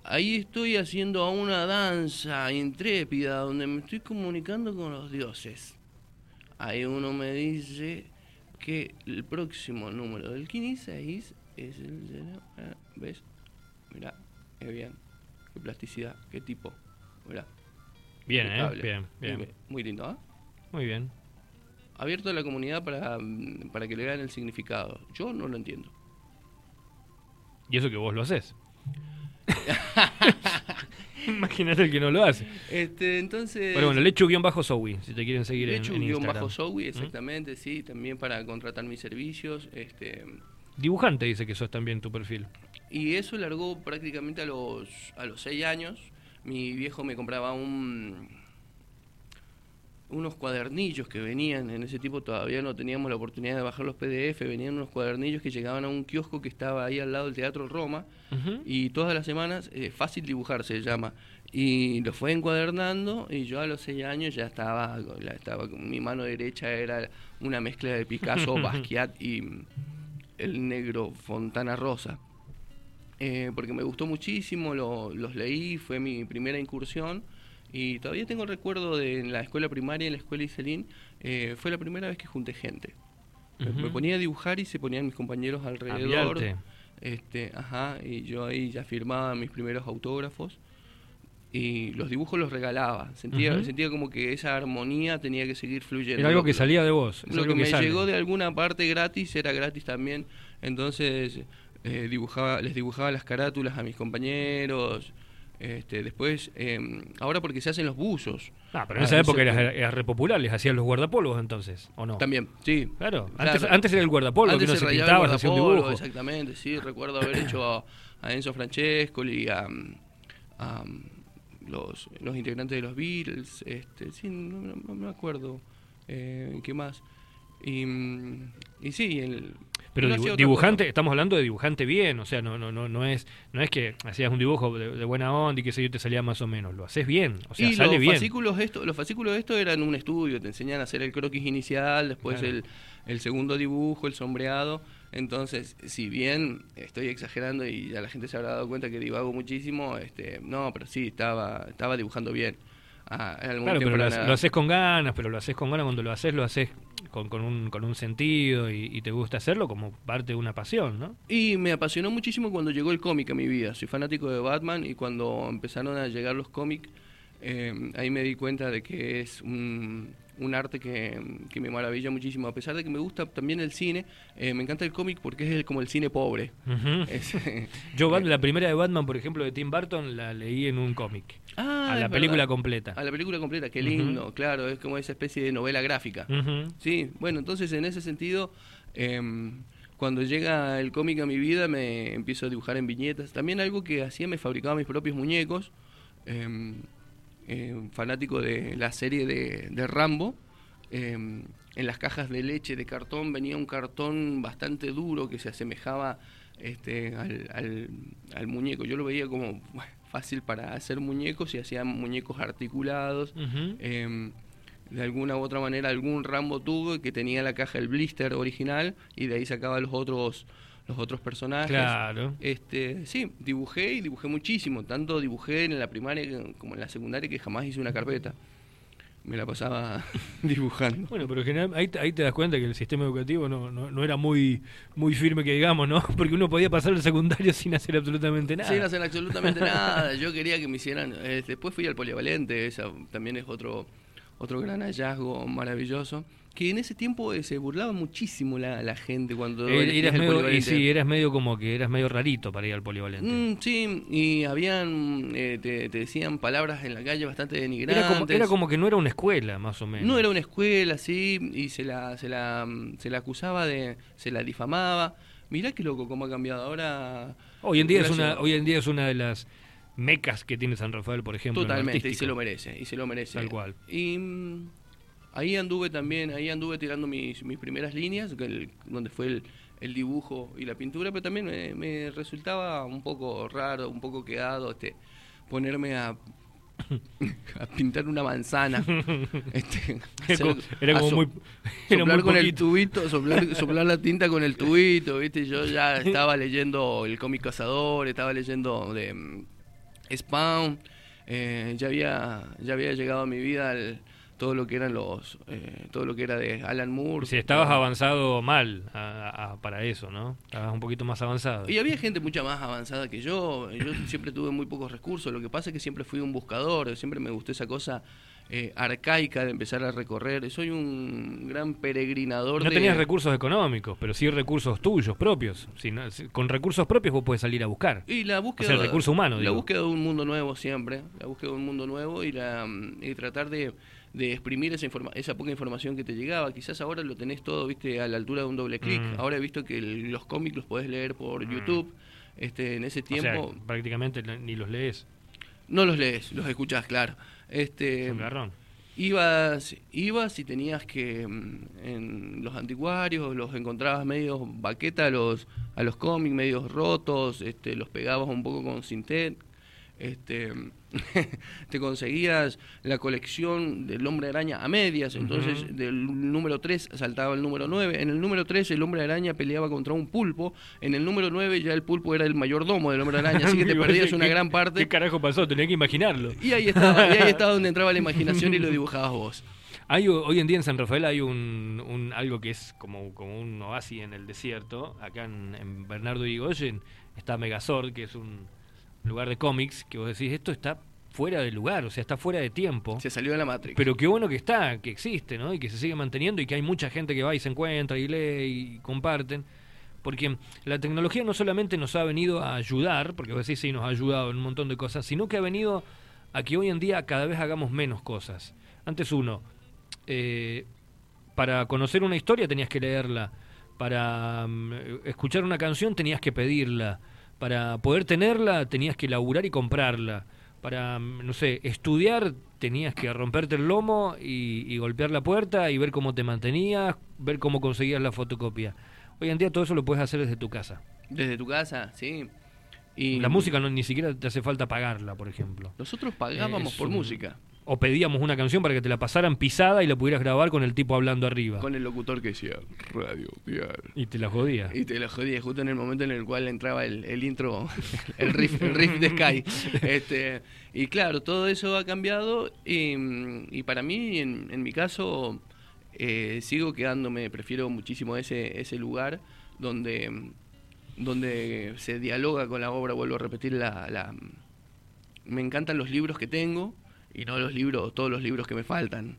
Speaker 2: ahí estoy haciendo una danza intrépida donde me estoy comunicando con los dioses. Ahí uno me dice que el próximo número del 16 es el... ah, ¿Ves? Mirá, qué bien, qué plasticidad, qué tipo. Mirá.
Speaker 1: Bien, ¿eh? Bien, bien.
Speaker 2: Muy, muy lindo, ¿ah?
Speaker 1: Muy bien.
Speaker 2: Abierto a la comunidad para, mm, para que le vean el significado. Yo no lo entiendo.
Speaker 1: Y eso que vos lo haces. Imagínate el que no lo hace.
Speaker 2: Este, entonces...
Speaker 1: Pero bueno, Lechu-Zowie, si te quieren seguir en,
Speaker 2: Lechu
Speaker 1: en
Speaker 2: guion
Speaker 1: Instagram.
Speaker 2: bajo Zowie, exactamente, sí, también para contratar mis servicios. Este,
Speaker 1: Dibujante dice que sos también tu perfil.
Speaker 2: y eso largó prácticamente a los, a los seis años. Mi viejo me compraba un unos cuadernillos que venían, en ese tipo todavía no teníamos la oportunidad de bajar los PDF, venían unos cuadernillos que llegaban a un kiosco que estaba ahí al lado del Teatro Roma, y todas las semanas, eh, fácil dibujar se llama, y lo fue encuadernando y yo a los seis años ya estaba, la- estaba con mi mano derecha era una mezcla de Picasso, Basquiat y el negro Fontana Rosa. Eh, porque me gustó muchísimo, lo- los leí, fue mi primera incursión y todavía tengo el recuerdo de en la escuela primaria, en la escuela Iselín, eh, fue la primera vez que junté gente. Me- ponía a dibujar y se ponían mis compañeros alrededor. Este, ajá, y yo ahí ya firmaba mis primeros autógrafos y los dibujos los regalaba. Sentía, sentía como que esa armonía tenía que seguir fluyendo.
Speaker 1: Era algo que salía de vos.
Speaker 2: Lo que me
Speaker 1: sale.
Speaker 2: llegó de alguna parte gratis era gratis también. Entonces eh, dibujaba, les dibujaba las carátulas a mis compañeros. Este, después, eh, ahora porque se hacen los buzos.
Speaker 1: Ah, pero en
Speaker 2: Ah,
Speaker 1: esa época eras, eras re popular, les hacían los guardapolvos entonces, ¿o no?
Speaker 2: También, sí.
Speaker 1: Claro,
Speaker 2: Claro.
Speaker 1: Antes, antes era el guardapolvo,
Speaker 2: Antes
Speaker 1: que uno
Speaker 2: se
Speaker 1: se
Speaker 2: rayaba
Speaker 1: pintaba,
Speaker 2: el
Speaker 1: hacía un dibujo.
Speaker 2: Exactamente, sí. Recuerdo haber hecho a, a Enzo Francescoli, a, a los, los integrantes de los Beatles, este, sí, no, no- no me acuerdo eh, qué más. Y, y sí, el,
Speaker 1: Pero dibu- dibujante,
Speaker 2: cosa.
Speaker 1: estamos hablando de dibujante bien, o sea, no no no no es no es que hacías un dibujo de, de buena onda y que sé yo te salía más o menos, lo haces bien, o sea,
Speaker 2: y
Speaker 1: sale
Speaker 2: los
Speaker 1: bien.
Speaker 2: fascículos esto, los fascículos de esto eran un estudio, te enseñan a hacer el croquis inicial, después
Speaker 1: Claro.
Speaker 2: el, el segundo dibujo, el sombreado. Entonces, si bien estoy exagerando y ya la gente se habrá dado cuenta que divago muchísimo, este, no, pero sí, estaba, estaba dibujando bien. Ah, en algún
Speaker 1: Claro, pero haces- lo haces con ganas, pero lo haces con ganas cuando lo haces, lo haces con, con, un, con un sentido y, y te gusta hacerlo como parte de una pasión, ¿no?
Speaker 2: Y me apasionó muchísimo cuando llegó el cómic a mi vida. Soy fanático de Batman y cuando empezaron a llegar los cómics, eh, ahí me di cuenta de que es un, un arte que, que me maravilla muchísimo. A pesar de que me gusta también el cine, eh, me encanta el cómic porque es el- como el cine pobre. Es-
Speaker 1: Yo Bat- la primera de Batman, por ejemplo, de Tim Burton, la leí en un cómic.
Speaker 2: Ah,
Speaker 1: a la película
Speaker 2: verdad.
Speaker 1: completa.
Speaker 2: A la película completa, qué lindo, claro, es como esa especie de novela gráfica. Sí, bueno, entonces en ese sentido, em, cuando llega el cómic a mi vida, me empiezo a dibujar en viñetas. También algo que hacía, me fabricaba mis propios muñecos. Em, fanático de la serie de, de Rambo. em, en las cajas de leche de cartón venía un cartón bastante duro que se asemejaba este, al, al- al muñeco. Yo lo veía como bueno, fácil para hacer muñecos y hacía muñecos articulados. Em, de alguna u otra manera algún Rambo tuvo que tenía la caja el blister original y de ahí sacaba los otros los otros personajes.
Speaker 1: Claro.
Speaker 2: Este, sí, dibujé y dibujé muchísimo, tanto dibujé en la primaria como en la secundaria que jamás hice una carpeta. Me la pasaba dibujando.
Speaker 1: Bueno, pero en general, ahí, te- ahí te das cuenta que el sistema educativo no, no, no era muy muy firme que digamos, ¿no? Porque uno podía pasar el secundario sin hacer absolutamente nada.
Speaker 2: Sin hacer absolutamente nada. Yo quería que me hicieran. eh, después fui al polivalente, esa también es otro otro gran hallazgo maravilloso. Que en ese tiempo eh, se burlaba muchísimo la, la gente cuando
Speaker 1: Eh, eras
Speaker 2: el
Speaker 1: medio, y
Speaker 2: polivalente.
Speaker 1: sí, eras medio como que eras medio rarito para ir al polivalente.
Speaker 2: Mm, sí, y habían, eh, te, te decían palabras en la calle bastante denigrantes.
Speaker 1: era, como, era como que no era una escuela, más o menos.
Speaker 2: No era una escuela, sí, y se la, se la, se la acusaba de, se la difamaba. Mirá qué loco cómo ha cambiado ahora.
Speaker 1: Hoy en día es una, hoy en día es una de las mecas que tiene San Rafael, por ejemplo. en lo
Speaker 2: Totalmente, y se lo merece, y se lo merece.
Speaker 1: Tal cual.
Speaker 2: Y mm, ahí anduve también, ahí anduve tirando mis, mis primeras líneas, el- donde fue el, el dibujo y la pintura, pero también me, me resultaba un poco raro, un poco quedado, este, ponerme a, a pintar una manzana. este,
Speaker 1: Era como-
Speaker 2: hacer-
Speaker 1: era
Speaker 2: a
Speaker 1: como
Speaker 2: so-
Speaker 1: muy- era
Speaker 2: soplar
Speaker 1: muy
Speaker 2: con el tubito, soplar, soplar la tinta con el tubito, ¿viste? Yo ya estaba leyendo el cómic Cazador, estaba leyendo de, mm, Spawn, eh, ya había ya había llegado a mi vida todo lo que eran los eh, todo lo que era de Alan Moore.
Speaker 1: Si estabas avanzado mal para eso, ¿no? Estabas un poquito más avanzado.
Speaker 2: Y había gente mucha más avanzada que yo. Yo siempre tuve muy pocos recursos. Lo que pasa es que siempre fui un buscador. Siempre me gustó esa cosa eh, arcaica de empezar a recorrer. Soy un gran peregrinador.
Speaker 1: No tenías recursos económicos, pero sí recursos tuyos, propios. con recursos propios vos puedes salir a buscar.
Speaker 2: Y la búsqueda.
Speaker 1: O sea, el recurso humano.
Speaker 2: La búsqueda de un mundo nuevo siempre. La búsqueda de un mundo nuevo y, la, y tratar de, de exprimir esa, esa poca información que te llegaba. Quizás ahora lo tenés todo, viste, a la altura de un doble clic. Mm. Ahora he visto que los cómics los podés leer por mm. YouTube. Este, en ese tiempo.
Speaker 1: prácticamente ni los lees.
Speaker 2: No los lees, los escuchás, claro. Este, ibas, ibas y tenías que mm, en los anticuarios los encontrabas medios baqueta a los, a los cómics, medios rotos, este, los pegabas un poco con Sintet, este, te conseguías la colección del hombre araña a medias, entonces del número 3 saltaba el número 9, en el número 3 el hombre araña peleaba contra un pulpo, en el número 9 ya el pulpo era el mayordomo del hombre araña, así que te perdías una gran parte.
Speaker 1: ¿Qué carajo pasó? Tenía que imaginarlo.
Speaker 2: Y ahí estaba, y ahí estaba donde entraba la imaginación y lo dibujabas vos.
Speaker 1: Hay, hoy en día en San Rafael hay un, un algo que es como, como un oasis en el desierto. Acá en, en Bernardo y Goyen está Megazord, que es un, lugar de cómics, que vos decís, esto está fuera de lugar, o sea, está fuera de tiempo.
Speaker 2: Se salió de la Matrix.
Speaker 1: Pero qué bueno que está, que existe, ¿no? Y que se sigue manteniendo y que hay mucha gente que va y se encuentra y lee y comparten. Porque la tecnología no solamente nos ha venido a ayudar, porque vos decís, sí, nos ha ayudado en un montón de cosas, sino que ha venido a que hoy en día cada vez hagamos menos cosas. Antes uno, eh, para conocer una historia tenías que leerla, para mm, escuchar una canción tenías que pedirla, para poder tenerla tenías que laburar y comprarla. Para, no sé, estudiar tenías que romperte el lomo y, golpear la puerta y ver cómo te mantenías, ver cómo conseguías la fotocopia. Hoy en día todo eso lo puedes hacer desde tu casa.
Speaker 2: Desde tu casa, sí.
Speaker 1: Y la música no, ni siquiera te hace falta pagarla, por ejemplo.
Speaker 2: Nosotros pagábamos por música
Speaker 1: o pedíamos una canción para que te la pasaran pisada y la pudieras grabar con el tipo hablando arriba.
Speaker 2: Con el locutor que decía radio
Speaker 1: Y te la jodía.
Speaker 2: Y te la jodía justo en el momento en el cual entraba el, intro, el riff, el riff de Sky. Este, y claro, todo eso ha cambiado y, para mí, en, mi caso, eh, sigo quedándome, prefiero muchísimo ese, ese lugar donde, donde se dialoga con la obra, vuelvo a repetir, la, la me encantan los libros que tengo y no los libros, todos los libros que me faltan.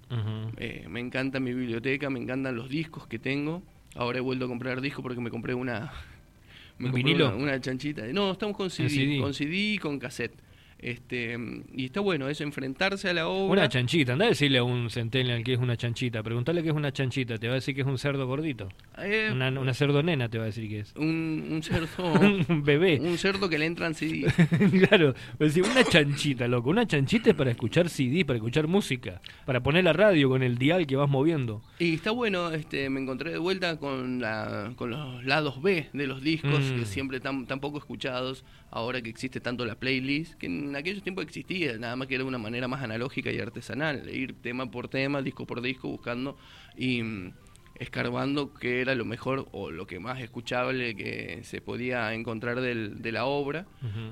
Speaker 2: Eh, me encanta mi biblioteca, me encantan los discos que tengo. Ahora he vuelto a comprar discos porque me compré una.
Speaker 1: Me vinilo?
Speaker 2: Una, chanchita. No, estamos con CD, con CD y con cassette. Este, y está bueno, es enfrentarse a la obra.
Speaker 1: Una chanchita, anda a decirle a un centennial que es una chanchita, preguntarle qué es una chanchita, te va a decir que es un cerdo gordito. Eh, una, una cerdo nena te va a decir que es.
Speaker 2: Un, un cerdo.
Speaker 1: un bebé.
Speaker 2: Un cerdo que le entran CD.
Speaker 1: claro, decir, una chanchita, loco. Una chanchita es para escuchar CD, para escuchar música, para poner la radio con el dial que vas moviendo.
Speaker 2: Y está bueno, este, me encontré de vuelta con, la, con los lados B de los discos, que mm. siempre tan, tan poco escuchados, ahora que existe tanto la playlist, que en aquellos tiempos existía, nada más que era una manera más analógica y artesanal, ir tema por tema, disco por disco, buscando y mm, escarbando qué era lo mejor o lo que más escuchable que se podía encontrar del, de la obra,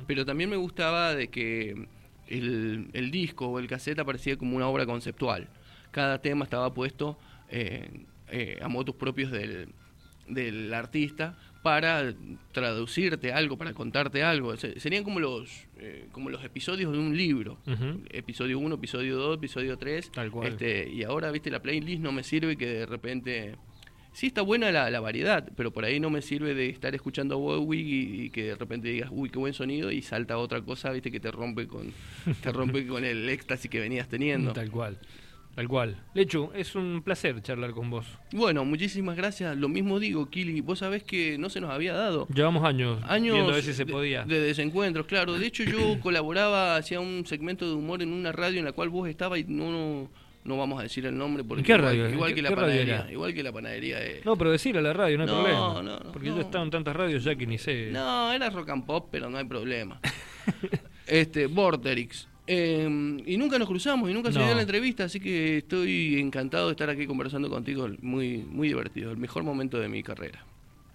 Speaker 2: pero también me gustaba de que el, el, disco o el cassette aparecía como una obra conceptual. Cada tema estaba puesto eh, eh, a motos propios del, del artista para traducirte algo, para contarte algo. Serían como los eh, como los episodios de un libro. Episodio 1, episodio 2, episodio 3.
Speaker 1: Tal cual.
Speaker 2: Este, y ahora, viste, la playlist no me sirve que de repente... Sí está buena la, la variedad, pero por ahí no me sirve de estar escuchando a Bowie y, que de repente digas, uy, qué buen sonido, y salta otra cosa, viste, que te rompe con, te rompe con el éxtasis que venías teniendo.
Speaker 1: Tal cual. Tal cual. Lechu, es un placer charlar con vos.
Speaker 2: Bueno, muchísimas gracias. Lo mismo digo, Kili. Vos sabés que no se nos había dado.
Speaker 1: Llevamos años,
Speaker 2: años
Speaker 1: viendo a ver si se podía.
Speaker 2: De, desencuentros, claro. De hecho, yo colaboraba, hacía un segmento de humor en una radio en la cual vos estabas y no, no, vamos a decir el nombre. Porque
Speaker 1: qué radio?
Speaker 2: Igual, que la panadería. Igual que la panadería.
Speaker 1: No, pero decir a la radio, no hay problema.
Speaker 2: No, no,
Speaker 1: porque yo he estado en tantas radios ya que ni sé.
Speaker 2: No, era rock and pop, pero no hay problema. este, Vorterix. Em, y nunca nos cruzamos y nunca se dio la entrevista, así que estoy encantado de estar aquí conversando contigo. Muy, muy divertido, el mejor momento de mi carrera.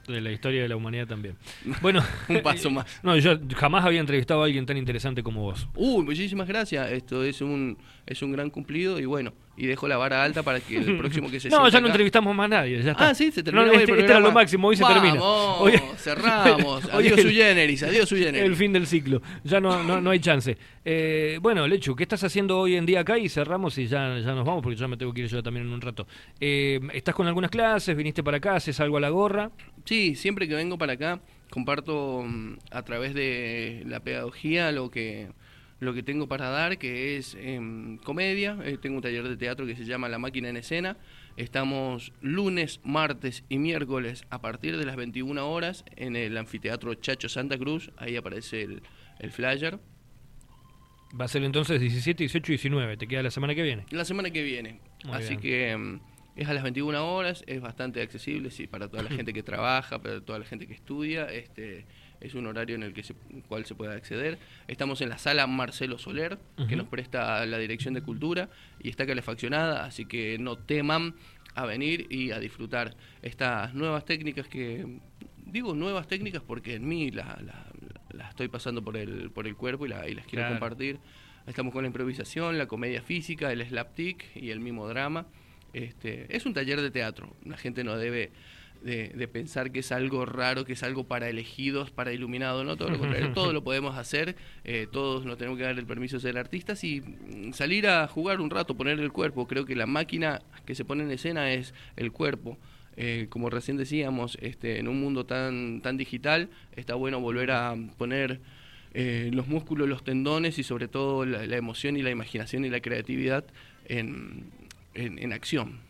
Speaker 1: De la historia de la humanidad también. Bueno,
Speaker 2: un paso más.
Speaker 1: No, yo jamás había entrevistado a alguien tan interesante como vos.
Speaker 2: Uy, muchísimas gracias. Esto es un es un gran cumplido y bueno, y dejo la vara alta para que el próximo que se
Speaker 1: No, ya no
Speaker 2: acá-
Speaker 1: entrevistamos más nadie, ya está.
Speaker 2: Ah, sí, se terminó
Speaker 1: No, este,
Speaker 2: el
Speaker 1: este era lo máximo, hoy se termina. Hoy-
Speaker 2: cerramos. Adiós su generis, adiós su generis.
Speaker 1: El fin del ciclo. Ya no, no, no hay chance. Eh, bueno, Lechu, ¿qué estás haciendo hoy en día acá? Y cerramos y ya, ya nos vamos porque ya me tengo que ir yo también en un rato. Eh, ¿Estás con algunas clases? ¿Viniste para acá? ¿Haces algo a la gorra?
Speaker 2: Sí, siempre que vengo para acá comparto mm, a través de la pedagogía lo que lo que tengo para dar, que es em, comedia. Eh, tengo un taller de teatro que se llama La Máquina en Escena. Estamos lunes, martes y miércoles a partir de las 21 horas en el anfiteatro Chacho Santa Cruz. Ahí aparece el, el flyer.
Speaker 1: Va a ser entonces 17, 18 y 19. Te queda la semana que viene.
Speaker 2: La semana que viene.
Speaker 1: Muy
Speaker 2: Así
Speaker 1: bien.
Speaker 2: que mm, es a las 21 horas, es bastante accesible, sí, para toda la gente que trabaja, para toda la gente que estudia. Este es un horario en el que se, cual se puede acceder. Estamos en la sala Marcelo Soler, que nos presta la Dirección de Cultura y está calefaccionada, así que no teman a venir y a disfrutar estas nuevas técnicas que digo nuevas técnicas porque en mí las la, las estoy pasando por el por el cuerpo y, la- y las quiero
Speaker 1: Claro.
Speaker 2: compartir. Estamos con la improvisación, la comedia física, el slapstick y el mimodrama. Este, es un taller de teatro. La gente no debe de, de pensar que es algo raro, que es algo para elegidos, para iluminados. No, todo lo contrario. todo lo podemos hacer. eh, todos nos tenemos que dar el permiso de ser artistas y mm, salir a jugar un rato, poner el cuerpo. Creo que la máquina que se pone en escena es el cuerpo. Eh, como recién decíamos, este, en un mundo tan, tan digital, está bueno volver a poner eh, los músculos, los tendones y sobre todo la, la emoción y la imaginación y la creatividad en, en, en acción.